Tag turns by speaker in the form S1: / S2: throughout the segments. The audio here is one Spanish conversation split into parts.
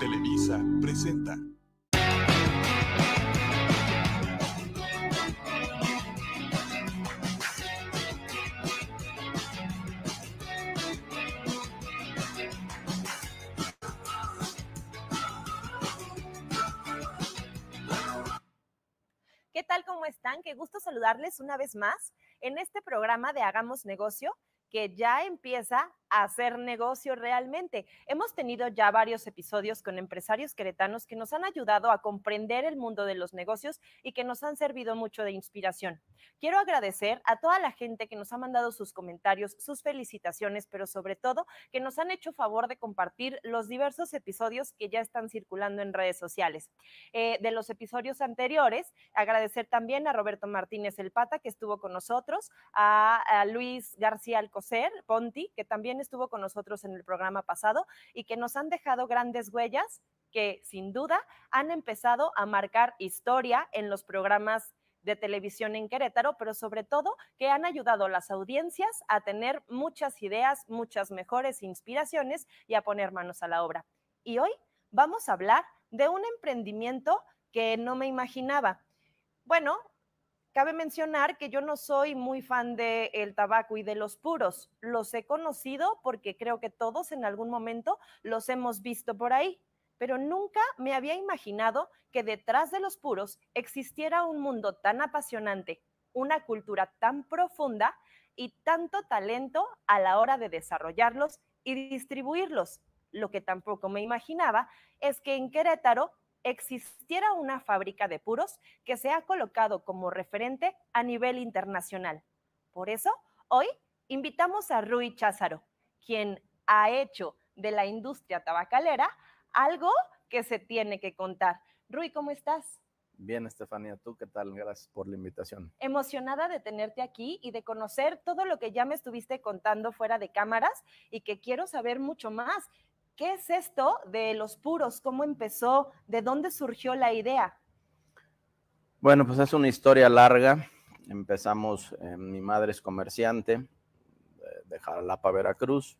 S1: Televisa presenta.
S2: ¿Qué tal? ¿Cómo están? Qué gusto saludarles una vez más en este programa de Hagamos Negocio que ya empieza hacer negocio realmente. Hemos tenido ya varios episodios con empresarios queretanos que nos han ayudado a comprender el mundo de los negocios y que nos han servido mucho de inspiración. Quiero agradecer a toda la gente que nos ha mandado sus comentarios, sus felicitaciones, pero sobre todo que nos han hecho favor de compartir los diversos episodios que ya están circulando en redes sociales. Eh, de los episodios anteriores, agradecer también a Roberto Martínez El Pata, que estuvo con nosotros, a, a Luis García Alcocer, Ponti, que también estuvo con nosotros en el programa pasado y que nos han dejado grandes huellas que sin duda han empezado a marcar historia en los programas de televisión en Querétaro, pero sobre todo que han ayudado a las audiencias a tener muchas ideas, muchas mejores inspiraciones y a poner manos a la obra. Y hoy vamos a hablar de un emprendimiento que no me imaginaba. Bueno, cabe mencionar que yo no soy muy fan del el tabaco y de los puros. Los he conocido porque creo que todos en algún momento los hemos visto por ahí pero nunca me había imaginado que detrás de los puros existiera un mundo tan apasionante, una cultura tan profunda y tanto talento a la hora de desarrollarlos y distribuirlos. Lo que tampoco me imaginaba es que en Querétaro existiera una fábrica de puros que se ha colocado como referente a nivel internacional. Por eso, hoy invitamos a Rui Cházaro, quien ha hecho de la industria tabacalera algo que se tiene que contar. Rui, ¿cómo estás?
S3: Bien, Estefanía, ¿tú qué tal? Gracias por la invitación.
S2: Emocionada de tenerte aquí y de conocer todo lo que ya me estuviste contando fuera de cámaras y que quiero saber mucho más. ¿Qué es esto de los puros? ¿Cómo empezó? ¿De dónde surgió la idea?
S3: Bueno, pues es una historia larga. Empezamos, eh, mi madre es comerciante de, de Jalapa, Veracruz.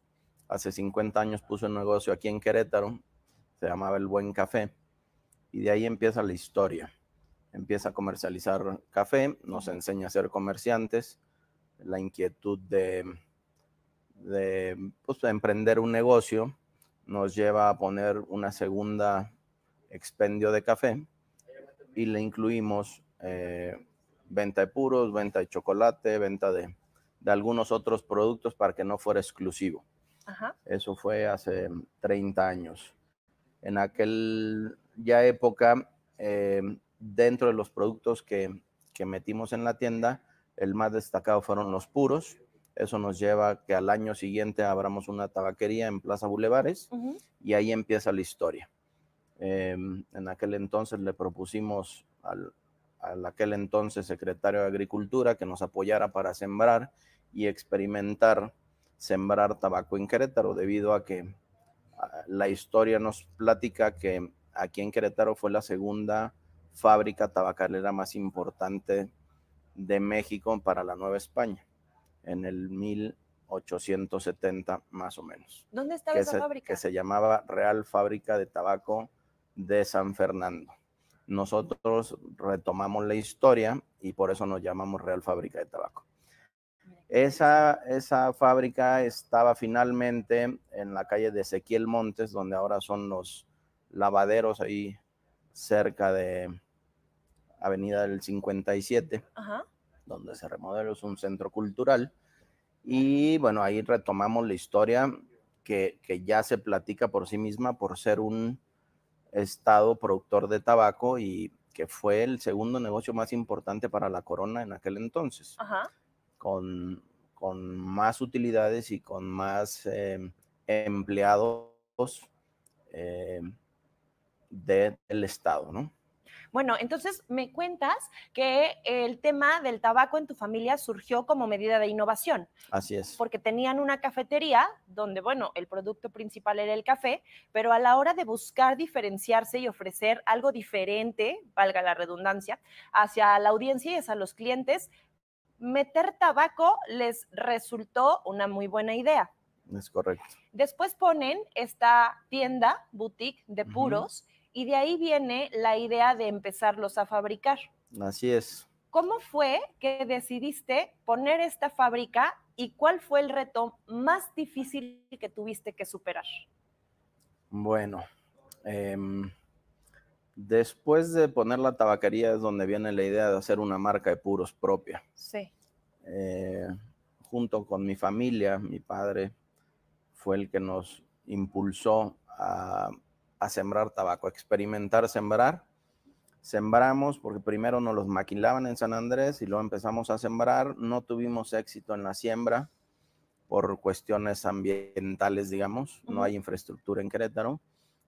S3: Hace 50 años puso un negocio aquí en Querétaro se llamaba El Buen Café, y de ahí empieza la historia. Empieza a comercializar café, nos enseña a ser comerciantes, la inquietud de, pues, de emprender un negocio nos lleva a poner una segunda expendio de café y le incluimos eh, venta de puros, venta de chocolate, venta de, de, algunos otros productos para que no fuera exclusivo. Ajá. Eso fue hace 30 años en aquel ya época, eh, dentro de los productos que, que, metimos en la tienda, el más destacado fueron los puros. Eso nos lleva a que al año siguiente abramos una tabaquería en Plaza Bulevares uh -huh. y ahí empieza la historia. Eh, en aquel entonces le propusimos al, al aquel entonces secretario de Agricultura que nos apoyara para sembrar y experimentar sembrar tabaco en Querétaro debido a que la historia nos platica que aquí en Querétaro fue la segunda fábrica tabacalera más importante de México para la Nueva España, en el 1870 más o menos.
S2: ¿Dónde estaba esa
S3: se,
S2: fábrica?
S3: Que se llamaba Real Fábrica de Tabaco de San Fernando. Nosotros retomamos la historia y por eso nos llamamos Real Fábrica de Tabaco. Esa, esa, fábrica estaba finalmente en la calle de Ezequiel Montes, donde ahora son los lavaderos ahí cerca de Avenida del 57, Ajá. Donde se remodeló, es un centro cultural. Y bueno, ahí retomamos la historia que, que ya se platica por sí misma por ser un estado productor de tabaco y que fue el segundo negocio más importante para la corona en aquel entonces.
S2: Ajá
S3: con, con más utilidades y con más eh, empleados eh, del Estado, ¿no?
S2: Bueno, entonces me cuentas que el tema del tabaco en tu familia surgió como medida de innovación.
S3: Así es.
S2: Porque tenían una cafetería donde, bueno, el producto principal era el café, pero a la hora de buscar diferenciarse y ofrecer algo diferente, valga la redundancia, hacia la audiencia y hacia los clientes, meter tabaco les resultó una muy buena idea.
S3: Es correcto.
S2: Después ponen esta tienda, boutique de puros, y de ahí viene la idea de empezarlos a fabricar.
S3: Así es.
S2: ¿Cómo fue que decidiste poner esta fábrica y cuál fue el reto más difícil que tuviste que superar?
S3: Bueno, em, después de poner la tabaquería es donde viene la idea de hacer una marca de puros propia.
S2: Sí.
S3: Eh, junto con mi familia, mi padre fue el que nos impulsó a, a sembrar tabaco, a experimentar sembrar sembramos porque primero nos los maquilaban en San Andrés y luego empezamos a sembrar. No tuvimos éxito en la siembra por cuestiones ambientales, digamos. No hay infraestructura en Querétaro.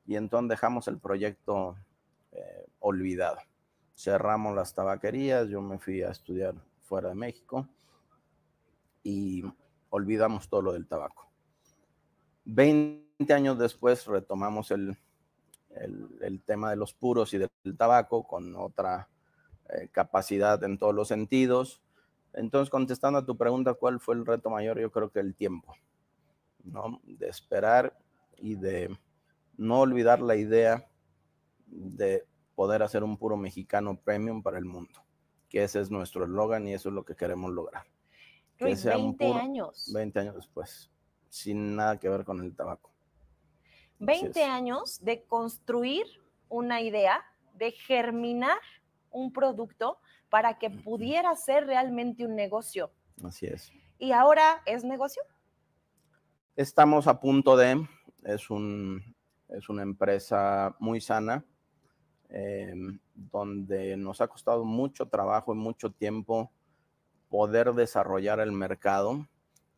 S3: Y entonces dejamos el proyecto eh, olvidado. Cerramos las tabaquerías, yo me fui a estudiar fuera de México y olvidamos todo lo del tabaco. Veinte años después retomamos el, el, tema de los puros y del, tabaco con otra eh, capacidad en todos los sentidos. Entonces, contestando a tu pregunta, ¿cuál fue el reto mayor? Yo creo que el tiempo, ¿no? De esperar y de no olvidar la idea de poder hacer un puro mexicano premium para el mundo, que ese es nuestro eslogan y eso es lo que queremos lograr.
S2: Que 20 años.
S3: 20 años después, sin nada que ver con el tabaco.
S2: 20 años de construir una idea, de germinar un producto para que pudiera ser realmente un negocio.
S3: Así es.
S2: ¿Y ahora es negocio?
S3: Estamos a punto de, es, un, es una empresa muy sana, em, donde nos ha costado mucho trabajo y mucho tiempo poder desarrollar el mercado,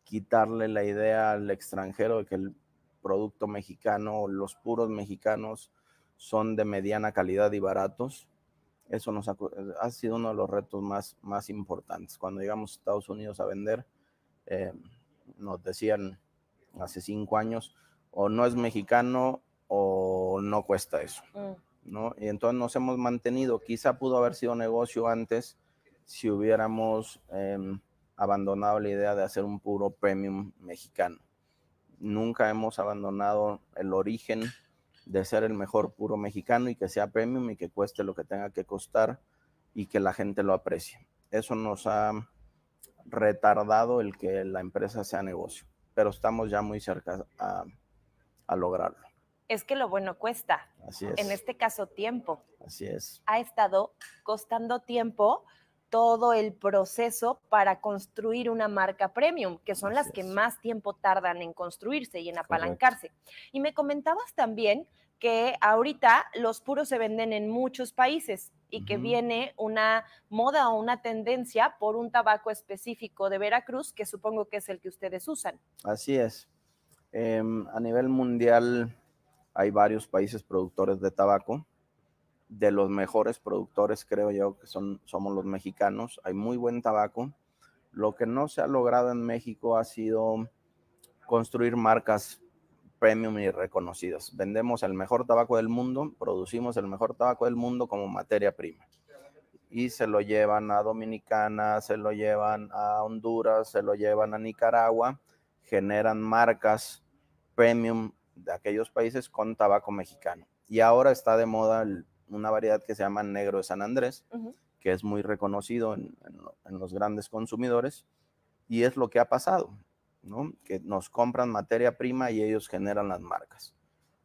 S3: quitarle la idea al extranjero de que el producto mexicano, los puros mexicanos son de mediana calidad y baratos. Eso nos ha, sido uno de los retos más, más importantes. Cuando llegamos a Estados Unidos a vender, eh, nos decían hace cinco años, o no es mexicano o no cuesta eso. Mm. ¿no? Y entonces nos hemos mantenido. Quizá pudo haber sido negocio antes si hubiéramos em, abandonado la idea de hacer un puro premium mexicano nunca hemos abandonado el origen de ser el mejor puro mexicano y que sea premium y que cueste lo que tenga que costar y que la gente lo aprecie. Eso nos ha retardado el que la empresa sea negocio, pero estamos ya muy cerca a, lograrlo.
S2: Es que lo bueno cuesta.
S3: Así es.
S2: En este caso, tiempo.
S3: Así es.
S2: Ha estado costando tiempo todo el proceso para construir una marca premium, que son las que más tiempo tardan en construirse y en apalancarse. Y me comentabas también que ahorita los puros se venden en muchos países y que viene una moda o una tendencia por un tabaco específico de Veracruz, que supongo que es el que ustedes usan.
S3: Así es. Em, a nivel mundial hay varios países productores de tabaco de los mejores productores, creo yo, que son, somos los mexicanos. Hay muy buen tabaco. Lo que no se ha logrado en México ha sido construir marcas premium y reconocidas. Vendemos el mejor tabaco del mundo, producimos el mejor tabaco del mundo como materia prima. Y se lo llevan a Dominicana, se lo llevan a Honduras, se lo llevan a Nicaragua, generan marcas premium de aquellos países con tabaco mexicano. Y ahora está de moda el una variedad que se llama negro de San Andrés, que es muy reconocido en, los grandes consumidores, y es lo que ha pasado, ¿no? que nos compran materia prima y ellos generan las marcas.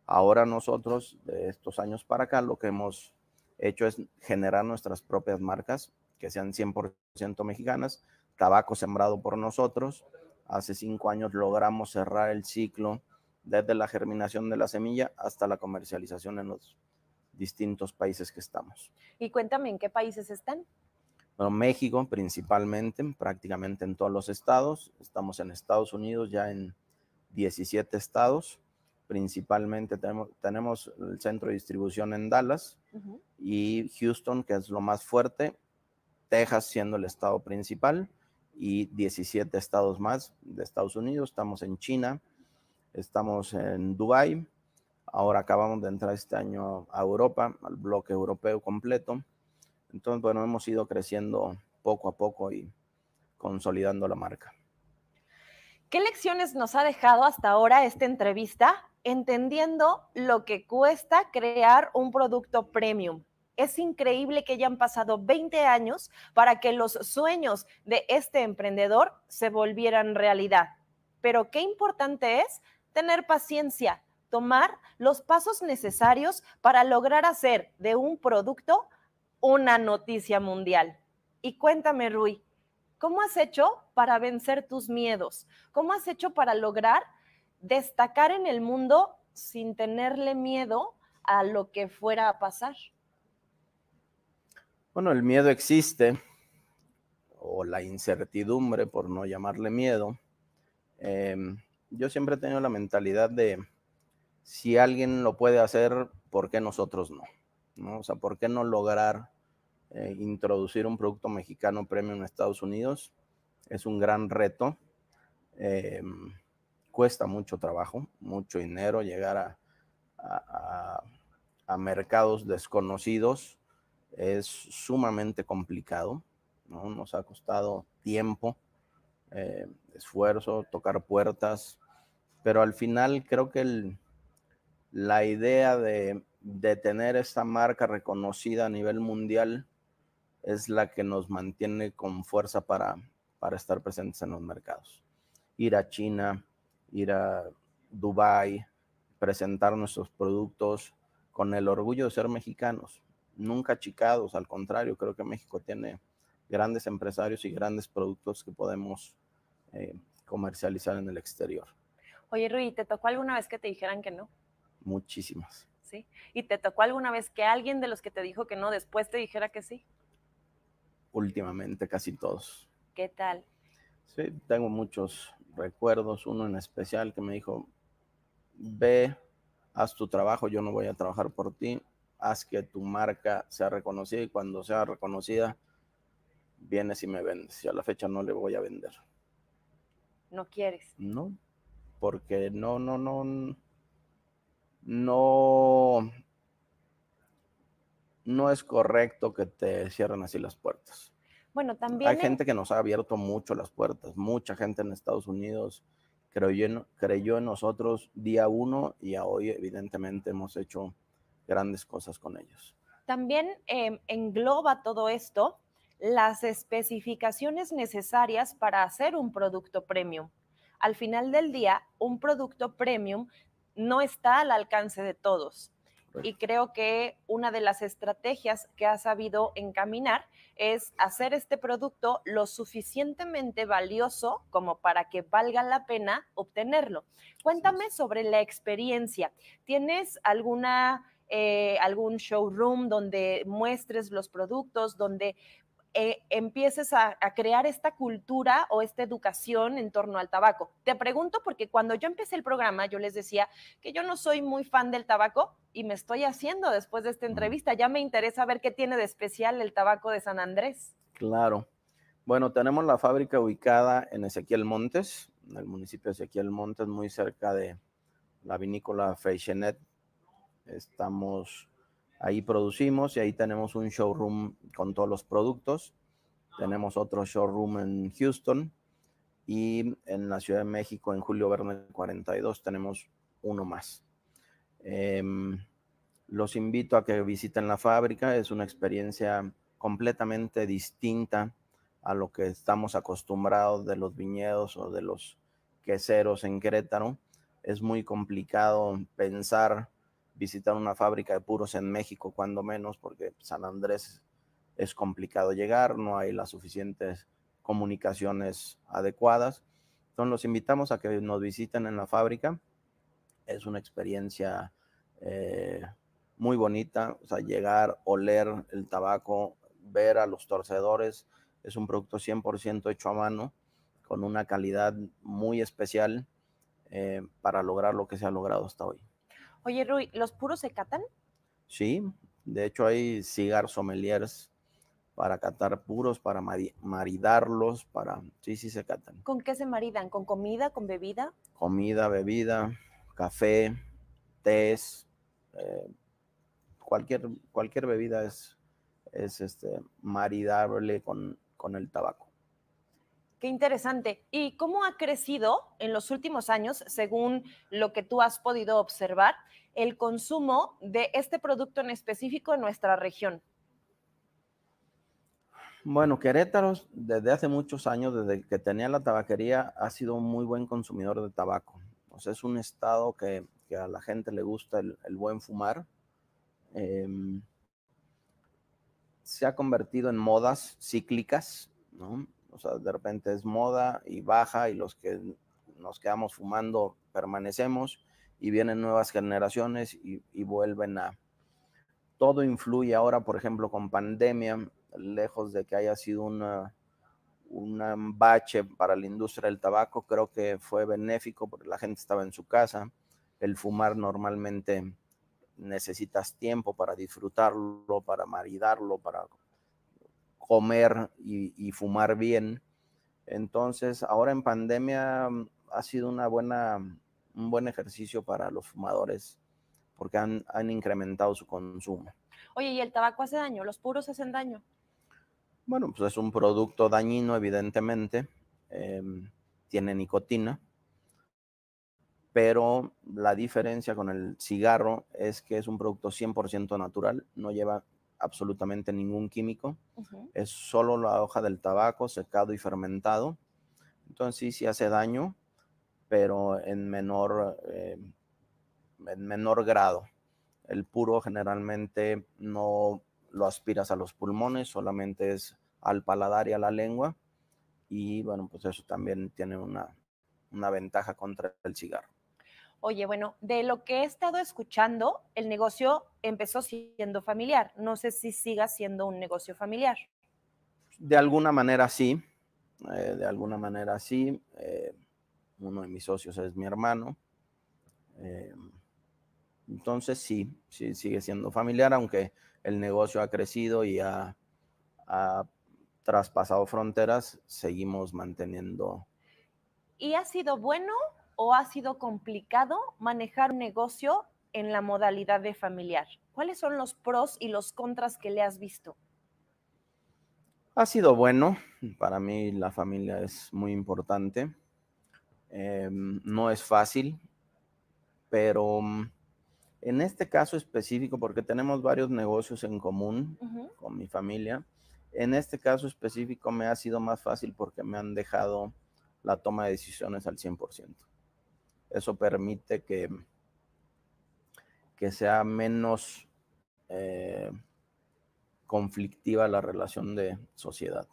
S3: Ahora nosotros, de estos años para acá, lo que hemos hecho es generar nuestras propias marcas, que sean 100% mexicanas, tabaco sembrado por nosotros. Hace cinco años logramos cerrar el ciclo desde la germinación de la semilla hasta la comercialización en los distintos países que estamos.
S2: Y cuéntame, ¿en qué países están?
S3: Bueno, México principalmente, prácticamente en todos los estados. Estamos en Estados Unidos ya en 17 estados. Principalmente tenemos, tenemos el centro de distribución en Dallas y Houston, que es lo más fuerte. Texas siendo el estado principal y 17 estados más de Estados Unidos. Estamos en China, estamos en Dubai, Ahora acabamos de entrar este año a Europa, al bloque europeo completo. Entonces, bueno, hemos ido creciendo poco a poco y consolidando la marca.
S2: ¿Qué lecciones nos ha dejado hasta ahora esta entrevista? Entendiendo lo que cuesta crear un producto premium. Es increíble que hayan pasado 20 años para que los sueños de este emprendedor se volvieran realidad. Pero qué importante es tener paciencia, tomar los pasos necesarios para lograr hacer de un producto una noticia mundial. Y cuéntame, Rui, ¿cómo has hecho para vencer tus miedos? ¿Cómo has hecho para lograr destacar en el mundo sin tenerle miedo a lo que fuera a pasar?
S3: Bueno, el miedo existe, o la incertidumbre, por no llamarle miedo. Em, yo siempre he tenido la mentalidad de si alguien lo puede hacer, ¿por qué nosotros no? ¿No? O sea, ¿por qué no lograr eh, introducir un producto mexicano premium en Estados Unidos? Es un gran reto. Em, cuesta mucho trabajo, mucho dinero llegar a, mercados desconocidos. Es sumamente complicado. ¿no? Nos ha costado tiempo, eh, esfuerzo, tocar puertas, pero al final creo que el, la idea de, de, tener esta marca reconocida a nivel mundial es la que nos mantiene con fuerza para, estar presentes en los mercados. Ir a China, ir a Dubai, presentar nuestros productos con el orgullo de ser mexicanos, nunca achicados, al contrario, creo que México tiene grandes empresarios y grandes productos que podemos eh, comercializar en el exterior.
S2: Oye, Rui, ¿te tocó alguna vez que te dijeran que no?
S3: Muchísimas.
S2: ¿Sí? ¿Y te tocó alguna vez que alguien de los que te dijo que no después te dijera que sí?
S3: Últimamente, casi todos.
S2: ¿Qué tal?
S3: Sí, tengo muchos recuerdos, uno en especial que me dijo, ve, haz tu trabajo, yo no voy a trabajar por ti, haz que tu marca sea reconocida y cuando sea reconocida, vienes y me vendes. Y a la fecha no le voy a vender.
S2: ¿No quieres?
S3: No, porque no, no, no, no, no es correcto que te cierren así las puertas.
S2: Bueno, también.
S3: Hay gente que nos ha abierto mucho las puertas. Mucha gente en Estados Unidos creyó en, creyó en nosotros día uno y a hoy, evidentemente, hemos hecho grandes cosas con ellos.
S2: También eh, engloba todo esto las especificaciones necesarias para hacer un producto premium. Al final del día, un producto premium no está al alcance de todos. Y creo que una de las estrategias que ha sabido encaminar es hacer este producto lo suficientemente valioso como para que valga la pena obtenerlo. Cuéntame sobre la experiencia. ¿Tienes alguna, eh, algún showroom donde muestres los productos, donde eh, empieces a, crear esta cultura o esta educación en torno al tabaco. Te pregunto porque cuando yo empecé el programa, yo les decía que yo no soy muy fan del tabaco y me estoy haciendo después de esta entrevista. Ya me interesa ver qué tiene de especial el tabaco de San Andrés.
S3: Claro. Bueno, tenemos la fábrica ubicada en Ezequiel Montes, en el municipio de Ezequiel Montes, muy cerca de la vinícola Freixenet. Estamos Ahí producimos y ahí tenemos un showroom con todos los productos. Tenemos otro showroom en Houston y en la Ciudad de México, en Julio Verne 42, tenemos uno más. Em, los invito a que visiten la fábrica. Es una experiencia completamente distinta a lo que estamos acostumbrados de los viñedos o de los queseros en Querétaro. Es muy complicado pensar visitar una fábrica de puros en México, cuando menos, porque San Andrés es complicado llegar, no hay las suficientes comunicaciones adecuadas. Entonces los invitamos a que nos visiten en la fábrica. Es una experiencia eh, muy bonita, o sea, llegar, oler el tabaco, ver a los torcedores. Es un producto 100% hecho a mano, con una calidad muy especial eh, para lograr lo que se ha logrado hasta hoy.
S2: Oye, Rui, ¿los puros se catan?
S3: Sí, de hecho hay cigar sommeliers para catar puros, para maridarlos, para... Sí, sí se catan.
S2: ¿Con qué se maridan? ¿Con comida, con bebida?
S3: Comida, bebida, café, tés, eh, cualquier, cualquier bebida es, es este, maridable con, con el tabaco.
S2: Qué interesante. ¿Y cómo ha crecido en los últimos años, según lo que tú has podido observar, el consumo de este producto en específico en nuestra región?
S3: Bueno, Querétaro desde hace muchos años, desde que tenía la tabaquería, ha sido un muy buen consumidor de tabaco. O sea, es un estado que, a la gente le gusta el, buen fumar. Em, se ha convertido en modas cíclicas, ¿no? O sea, de repente es moda y baja y los que nos quedamos fumando permanecemos y vienen nuevas generaciones y, vuelven a... Todo influye ahora, por ejemplo, con pandemia, lejos de que haya sido un bache para la industria del tabaco, creo que fue benéfico porque la gente estaba en su casa. El fumar normalmente necesitas tiempo para disfrutarlo, para maridarlo, para comer y, fumar bien. Entonces, ahora en pandemia mm, ha sido una buena, un buen ejercicio para los fumadores porque han, incrementado su consumo.
S2: Oye, ¿y el tabaco hace daño? ¿Los puros hacen daño?
S3: Bueno, pues es un producto dañino, evidentemente. Em, tiene nicotina. Pero la diferencia con el cigarro es que es un producto 100% natural, no lleva absolutamente ningún químico, es solo la hoja del tabaco secado y fermentado. Entonces sí, sí hace daño, pero en menor, eh, en menor grado. El puro generalmente no lo aspiras a los pulmones, solamente es al paladar y a la lengua. Y bueno, pues eso también tiene una, una ventaja contra el cigarro.
S2: Oye, bueno, de lo que he estado escuchando, el negocio empezó siendo familiar. No sé si siga siendo un negocio familiar.
S3: De alguna manera sí, eh, de alguna manera sí. Eh, uno de mis socios es mi hermano. Eh, entonces sí, sí, sigue siendo familiar, aunque el negocio ha crecido y ha, ha traspasado fronteras, seguimos manteniendo.
S2: ¿Y ha sido bueno o ha sido complicado manejar un negocio en la modalidad de familiar? ¿Cuáles son los pros y los contras que le has visto?
S3: Ha sido bueno. Para mí la familia es muy importante. Em, no es fácil, pero mm, en este caso específico, porque tenemos varios negocios en común con mi familia, en este caso específico me ha sido más fácil porque me han dejado la toma de decisiones al 100%. Eso permite que, que sea menos eh, conflictiva la relación de sociedad.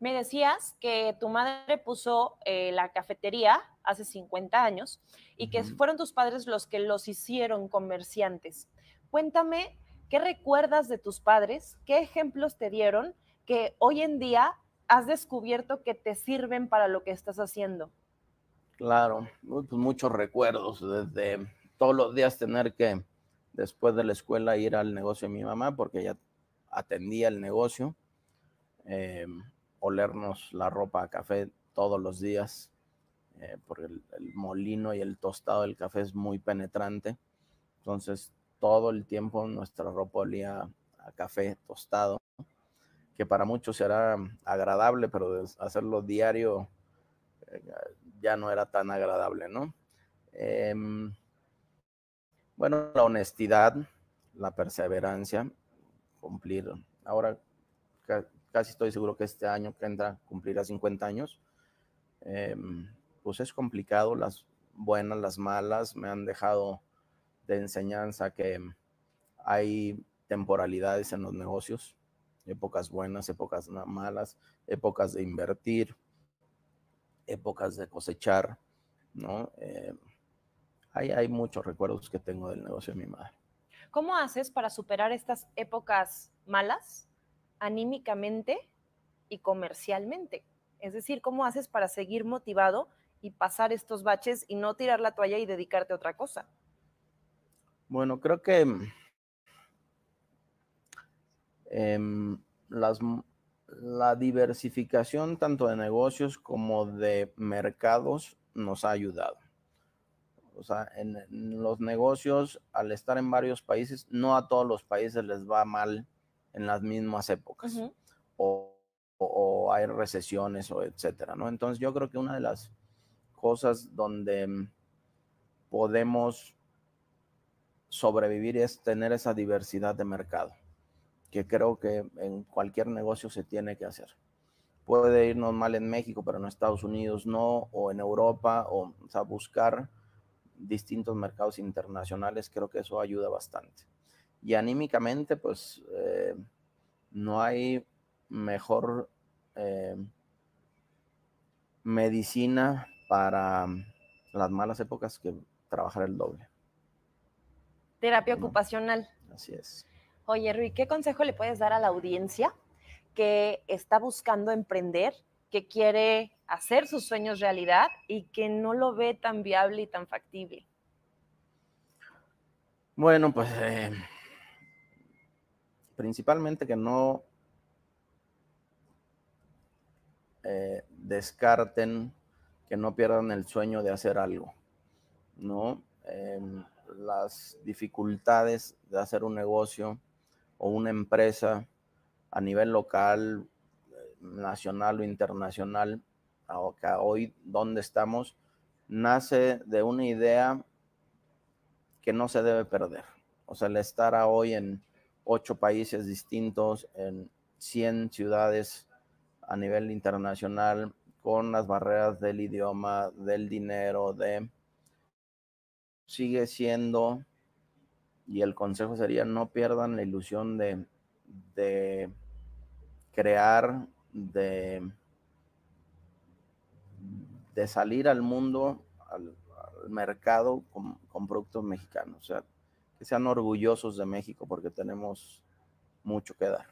S2: Me decías que tu madre puso eh, la cafetería hace 50 años y que fueron tus padres los que los hicieron comerciantes. Cuéntame, ¿qué recuerdas de tus padres? ¿Qué ejemplos te dieron que hoy en día has descubierto que te sirven para lo que estás haciendo?
S3: Claro, pues muchos recuerdos, desde todos los días tener que, después de la escuela, ir al negocio de mi mamá, porque ella atendía el negocio, eh, olernos la ropa a café todos los días, eh, porque el, molino y el tostado del café es muy penetrante. Entonces, todo el tiempo nuestra ropa olía a café tostado, que para muchos será agradable, pero hacerlo diario eh, ya no era tan agradable, ¿no? Em, bueno, la honestidad, la perseverancia, cumplir. Ahora casi estoy seguro que este año que entra cumplirá 50 años. Em, pues es complicado, las buenas, las malas, me han dejado de enseñanza que hay temporalidades en los negocios, épocas buenas, épocas malas, épocas de invertir, épocas de cosechar, ¿no? Eh, hay, hay muchos recuerdos que tengo del negocio de mi madre.
S2: ¿Cómo haces para superar estas épocas malas anímicamente y comercialmente? Es decir, ¿cómo haces para seguir motivado y pasar estos baches y no tirar la toalla y dedicarte a otra cosa?
S3: Bueno, creo que eh, las, la diversificación tanto de negocios como de mercados nos ha ayudado. O sea, en, los negocios, al estar en varios países, no a todos los países les va mal en las mismas épocas. o, o hay recesiones o etcétera, ¿no? Entonces yo creo que una de las cosas donde mm, podemos sobrevivir es tener esa diversidad de mercado, que creo que en cualquier negocio se tiene que hacer. Puede irnos mal en México, pero en Estados Unidos no, o en Europa, o, o sea, buscar distintos mercados internacionales, creo que eso ayuda bastante. Y anímicamente, pues eh, no hay mejor eh, medicina para las malas épocas que trabajar el doble.
S2: Terapia ocupacional.
S3: Así es.
S2: Oye, Rui, ¿qué consejo le puedes dar a la audiencia que está buscando emprender, que quiere hacer sus sueños realidad y que no lo ve tan viable y tan factible?
S3: Bueno, pues eh, principalmente que no eh, descarten, que no pierdan el sueño de hacer algo, ¿no? Em, las dificultades de hacer un negocio o una empresa a nivel local, nacional o internacional, hoy donde estamos, nace de una idea que no se debe perder. O sea, el estar hoy en ocho países distintos, en 100 ciudades a nivel internacional, con las barreras del idioma, del dinero, de... Sigue siendo, y el consejo sería, no pierdan la ilusión de, de crear, de, de salir al mundo, al, mercado con, con, productos mexicanos. O sea, que sean orgullosos de México porque tenemos mucho que dar.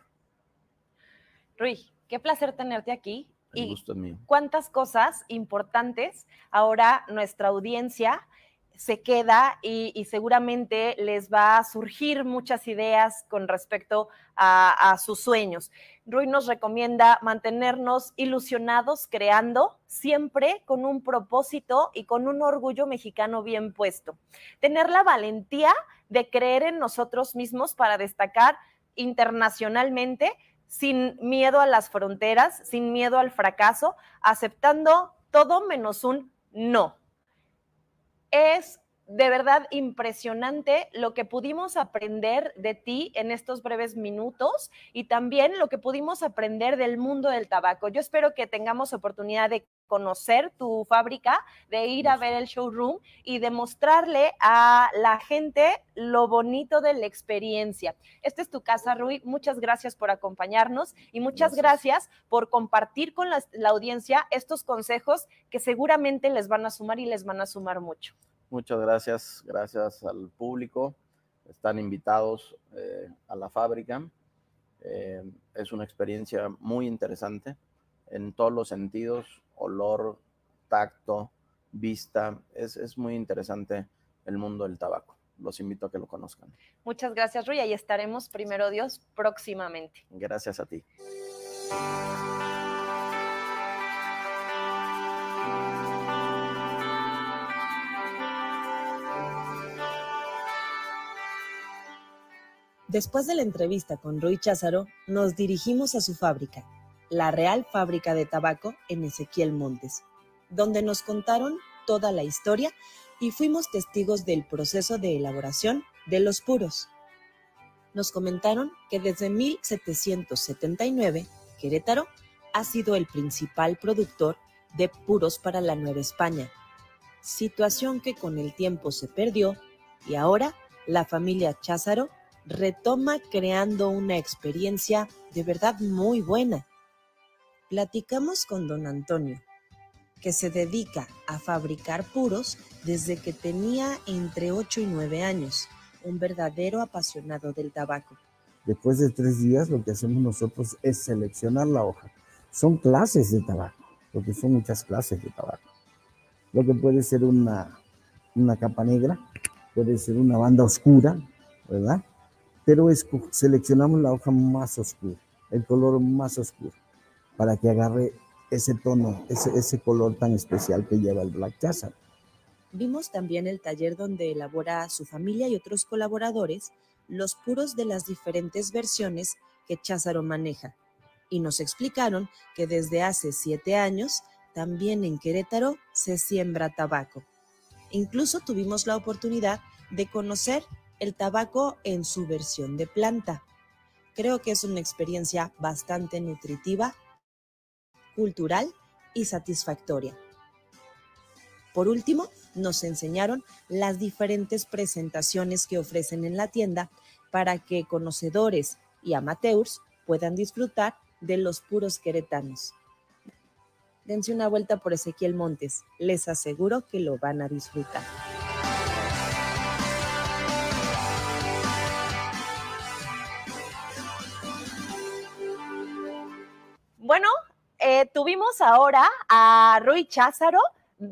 S2: Rui, qué placer tenerte aquí.
S3: El y gusto es mío.
S2: cuántas cosas importantes ahora nuestra audiencia se queda y, seguramente les va a surgir muchas ideas con respecto a, sus sueños. Rui nos recomienda mantenernos ilusionados, creando siempre con un propósito y con un orgullo mexicano bien puesto. Tener la valentía de creer en nosotros mismos para destacar internacionalmente sin miedo a las fronteras, sin miedo al fracaso, aceptando todo menos un no es de verdad impresionante lo que pudimos aprender de ti en estos breves minutos y también lo que pudimos aprender del mundo del tabaco. Yo espero que tengamos oportunidad de conocer tu fábrica, de ir a ver el showroom y demostrarle a la gente lo bonito de la experiencia. Esta es tu casa, Rui. Muchas gracias por acompañarnos y muchas gracias, por compartir con la, la audiencia estos consejos que seguramente les van a sumar y les van a sumar mucho.
S3: Muchas gracias, gracias al público. Están invitados eh, a la fábrica. Eh, es una experiencia muy interesante en todos los sentidos, olor, tacto, vista. Es, es muy interesante el mundo del tabaco. Los invito a que lo conozcan.
S2: Muchas gracias, Rui. Ahí estaremos, primero Dios, próximamente.
S3: Gracias a ti.
S1: Después de la entrevista con Rui Cházaro, nos dirigimos a su fábrica, la Real Fábrica de Tabaco en Ezequiel Montes, donde nos contaron toda la historia y fuimos testigos del proceso de elaboración de los puros. Nos comentaron que desde 1779, Querétaro ha sido el principal productor de puros para la Nueva España, situación que con el tiempo se perdió y ahora la familia Cházaro retoma creando una experiencia de verdad muy buena. Platicamos con don Antonio, que se dedica a fabricar puros desde que tenía entre 8 y 9 años, un verdadero apasionado del tabaco.
S4: Después de tres días lo que hacemos nosotros es seleccionar la hoja. Son clases de tabaco, porque son muchas clases de tabaco. Lo que puede ser una, una capa negra, puede ser una banda oscura, ¿verdad? pero seleccionamos la hoja más oscura, el color más oscuro, para que agarre ese tono, ese, ese color tan especial que lleva el Black Chazar.
S1: Vimos también el taller donde elabora su familia y otros colaboradores los puros de las diferentes versiones que Cházaro maneja. y nos explicaron que desde hace siete años también en Querétaro se siembra tabaco. Incluso tuvimos la oportunidad de conocer el tabaco en su versión de planta. Creo que es una experiencia bastante nutritiva, cultural y satisfactoria. Por último, nos enseñaron las diferentes presentaciones que ofrecen en la tienda para que conocedores y amateurs puedan disfrutar de los puros queretanos. Dense una vuelta por Ezequiel Montes, les aseguro que lo van a disfrutar.
S2: Tuvimos ahora a Rui Cházaro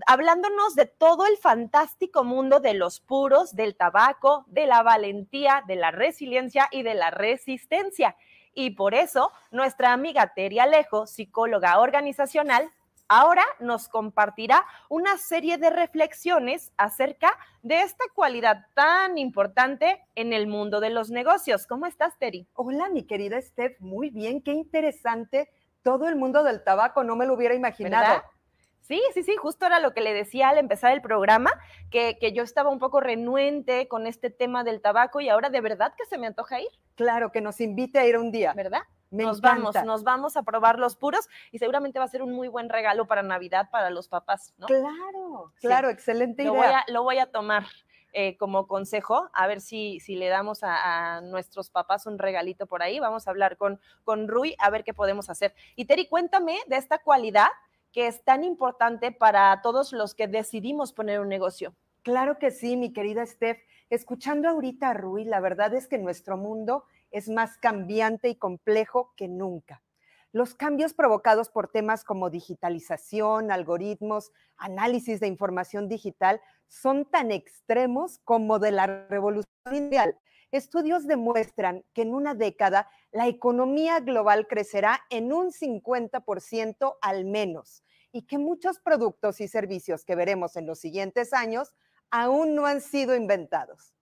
S2: hablándonos de todo el fantástico mundo de los puros, del tabaco, de la valentía, de la resiliencia y de la resistencia. Y por eso, nuestra amiga Teria Alejo, psicóloga organizacional, ahora nos compartirá una serie de reflexiones acerca de esta cualidad tan importante en el mundo de los negocios. ¿Cómo estás, Teri?
S5: Hola, mi querida Steph. Muy bien, qué interesante. Todo el mundo del tabaco, no me lo hubiera imaginado.
S2: Sí, sí, sí, justo era lo que le decía al empezar el programa, que, que, yo estaba un poco renuente con este tema del tabaco y ahora de verdad que se me antoja ir.
S5: Claro, que nos invite a ir un día.
S2: ¿Verdad? nos vamos, nos vamos a probar los puros y seguramente va a ser un muy buen regalo para Navidad para los papás, ¿no?
S5: Claro, claro, excelente
S2: lo
S5: idea.
S2: Voy a, lo voy a tomar. Eh, como consejo, a ver si, si le damos a, nuestros papás un regalito por ahí. Vamos a hablar con, con Rui a ver qué podemos hacer. Y Teri, cuéntame de esta cualidad que es tan importante para todos los que decidimos poner un negocio.
S5: Claro que sí, mi querida Steph. Escuchando ahorita a Rui, la verdad es que nuestro mundo es más cambiante y complejo que nunca. Los cambios provocados por temas como digitalización, algoritmos, análisis de información digital son tan extremos como de la revolución industrial. Estudios demuestran que en una década la economía global crecerá en un 50% al menos y que muchos productos y servicios que veremos en los siguientes años aún no han sido inventados.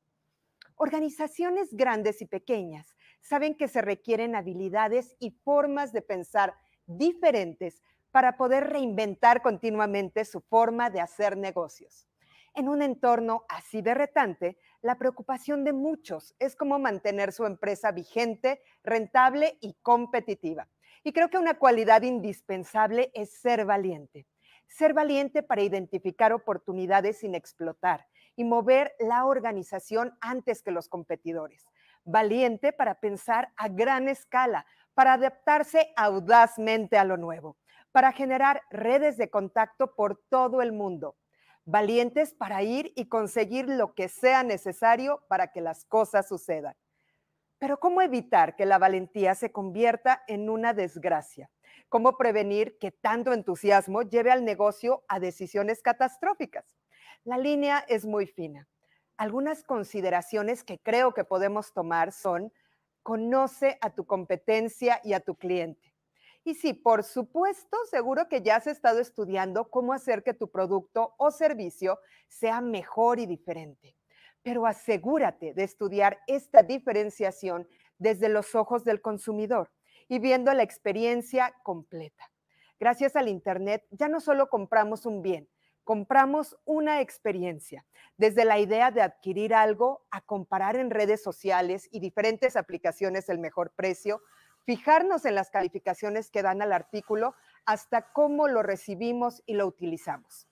S5: Organizaciones grandes y pequeñas saben que se requieren habilidades y formas de pensar diferentes para poder reinventar continuamente su forma de hacer negocios. En un entorno así de retante, la preocupación de muchos es cómo mantener su empresa vigente, rentable y competitiva. Y creo que una cualidad indispensable es ser valiente. Ser valiente para identificar oportunidades sin explotar y mover la organización antes que los competidores. Valiente para pensar a gran escala, para adaptarse audazmente a lo nuevo, para generar redes de contacto por todo el mundo. Valientes para ir y conseguir lo que sea necesario para que las cosas sucedan. Pero ¿cómo evitar que la valentía se convierta en una desgracia? ¿Cómo prevenir que tanto entusiasmo lleve al negocio a decisiones catastróficas? La línea es muy fina. Algunas consideraciones que creo que podemos tomar son, conoce a tu competencia y a tu cliente. Y sí, por supuesto, seguro que ya has estado estudiando cómo hacer que tu producto o servicio sea mejor y diferente. Pero asegúrate de estudiar esta diferenciación desde los ojos del consumidor y viendo la experiencia completa. Gracias al Internet ya no solo compramos un bien, compramos una experiencia, desde la idea de adquirir algo a comparar en redes sociales y diferentes aplicaciones el mejor precio, fijarnos en las calificaciones que dan al artículo hasta cómo lo recibimos y lo utilizamos.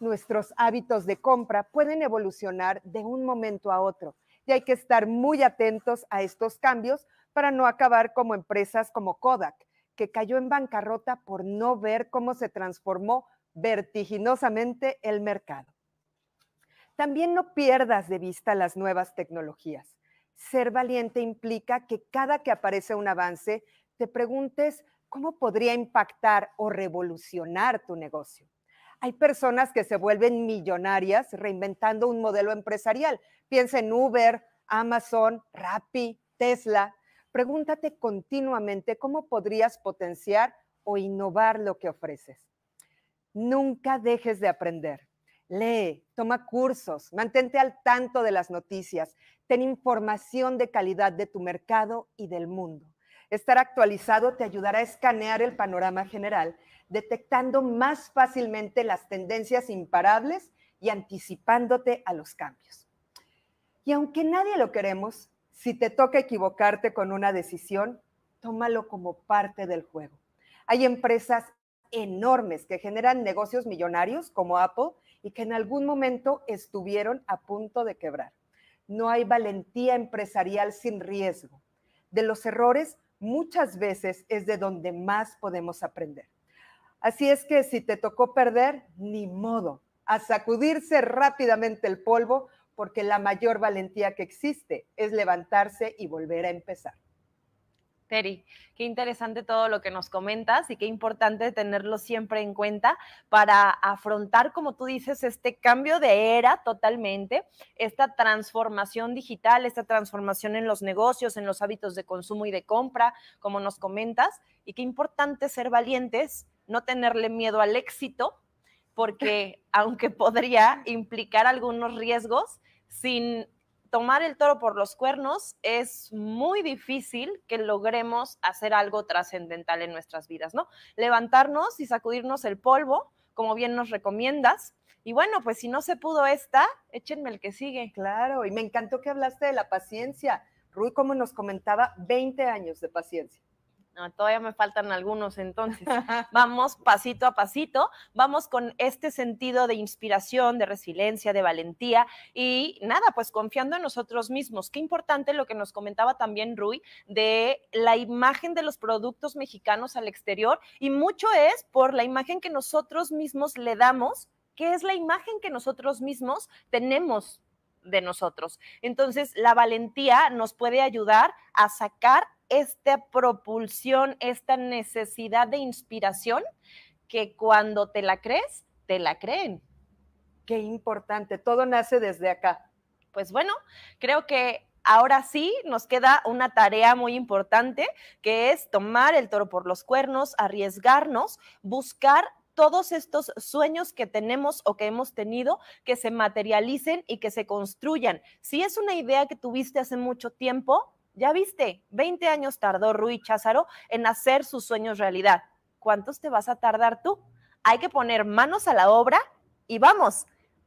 S5: Nuestros hábitos de compra pueden evolucionar de un momento a otro y hay que estar muy atentos a estos cambios para no acabar como empresas como Kodak, que cayó en bancarrota por no ver cómo se transformó vertiginosamente el mercado. También no pierdas de vista las nuevas tecnologías. Ser valiente implica que cada que aparece un avance, te preguntes cómo podría impactar o revolucionar tu negocio. Hay personas que se vuelven millonarias reinventando un modelo empresarial. Piensa en Uber, Amazon, Rappi, Tesla. Pregúntate continuamente cómo podrías potenciar o innovar lo que ofreces. Nunca dejes de aprender. Lee, toma cursos, mantente al tanto de las noticias, ten información de calidad de tu mercado y del mundo. Estar actualizado te ayudará a escanear el panorama general, detectando más fácilmente las tendencias imparables y anticipándote a los cambios. Y aunque nadie lo queremos, si te toca equivocarte con una decisión, tómalo como parte del juego. Hay empresas enormes que generan negocios millonarios como Apple y que en algún momento estuvieron a punto de quebrar. No hay valentía empresarial sin riesgo. De los errores muchas veces es de donde más podemos aprender. Así es que si te tocó perder, ni modo, a sacudirse rápidamente el polvo, porque la mayor valentía que existe es levantarse y volver a empezar.
S2: Teri, qué interesante todo lo que nos comentas y qué importante tenerlo siempre en cuenta para afrontar, como tú dices, este cambio de era totalmente, esta transformación digital, esta transformación en los negocios, en los hábitos de consumo y de compra, como nos comentas, y qué importante ser valientes, no tenerle miedo al éxito, porque aunque podría implicar algunos riesgos, sin tomar el toro por los cuernos es muy difícil que logremos hacer algo trascendental en nuestras vidas, ¿no? Levantarnos y sacudirnos el polvo, como bien nos recomiendas. Y bueno, pues si no se pudo esta, échenme el que sigue.
S5: Claro, y me encantó que hablaste de la paciencia. Rui, como nos comentaba, 20 años de paciencia.
S2: No, todavía me faltan algunos entonces. Vamos pasito a pasito, vamos con este sentido de inspiración, de resiliencia, de valentía y nada, pues confiando en nosotros mismos. Qué importante lo que nos comentaba también Rui de la imagen de los productos mexicanos al exterior y mucho es por la imagen que nosotros mismos le damos, que es la imagen que nosotros mismos tenemos de nosotros. Entonces, la valentía nos puede ayudar a sacar esta propulsión, esta necesidad de inspiración que cuando te la crees, te la creen.
S5: Qué importante, todo nace desde acá.
S2: Pues bueno, creo que ahora sí nos queda una tarea muy importante, que es tomar el toro por los cuernos, arriesgarnos, buscar todos estos sueños que tenemos o que hemos tenido, que se materialicen y que se construyan. Si es una idea que tuviste hace mucho tiempo, ya viste, 20 años tardó Rui Cházaro en hacer sus sueños realidad. ¿Cuántos te vas a tardar tú? Hay que poner manos a la obra y vamos,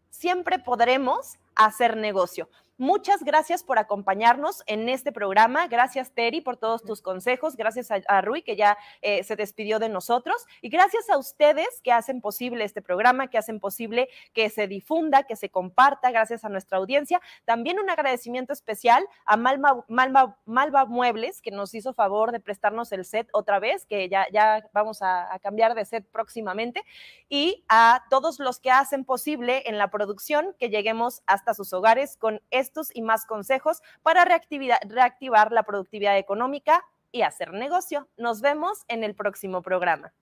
S2: siempre podremos hacer negocio. Muchas gracias por acompañarnos en este programa. Gracias, Terry, por todos tus consejos. Gracias a, Rui, que ya eh, se despidió de nosotros. Y gracias a ustedes que hacen posible este programa, que hacen posible que se difunda, que se comparta. Gracias a nuestra audiencia. También un agradecimiento especial a Malva, Malva, Muebles, que nos hizo favor de prestarnos el set otra vez, que ya, ya vamos a, a cambiar de set próximamente. Y a todos los que hacen posible en la producción que lleguemos hasta sus hogares con este y más consejos para reactivar la productividad económica y hacer negocio. Nos vemos en el próximo programa.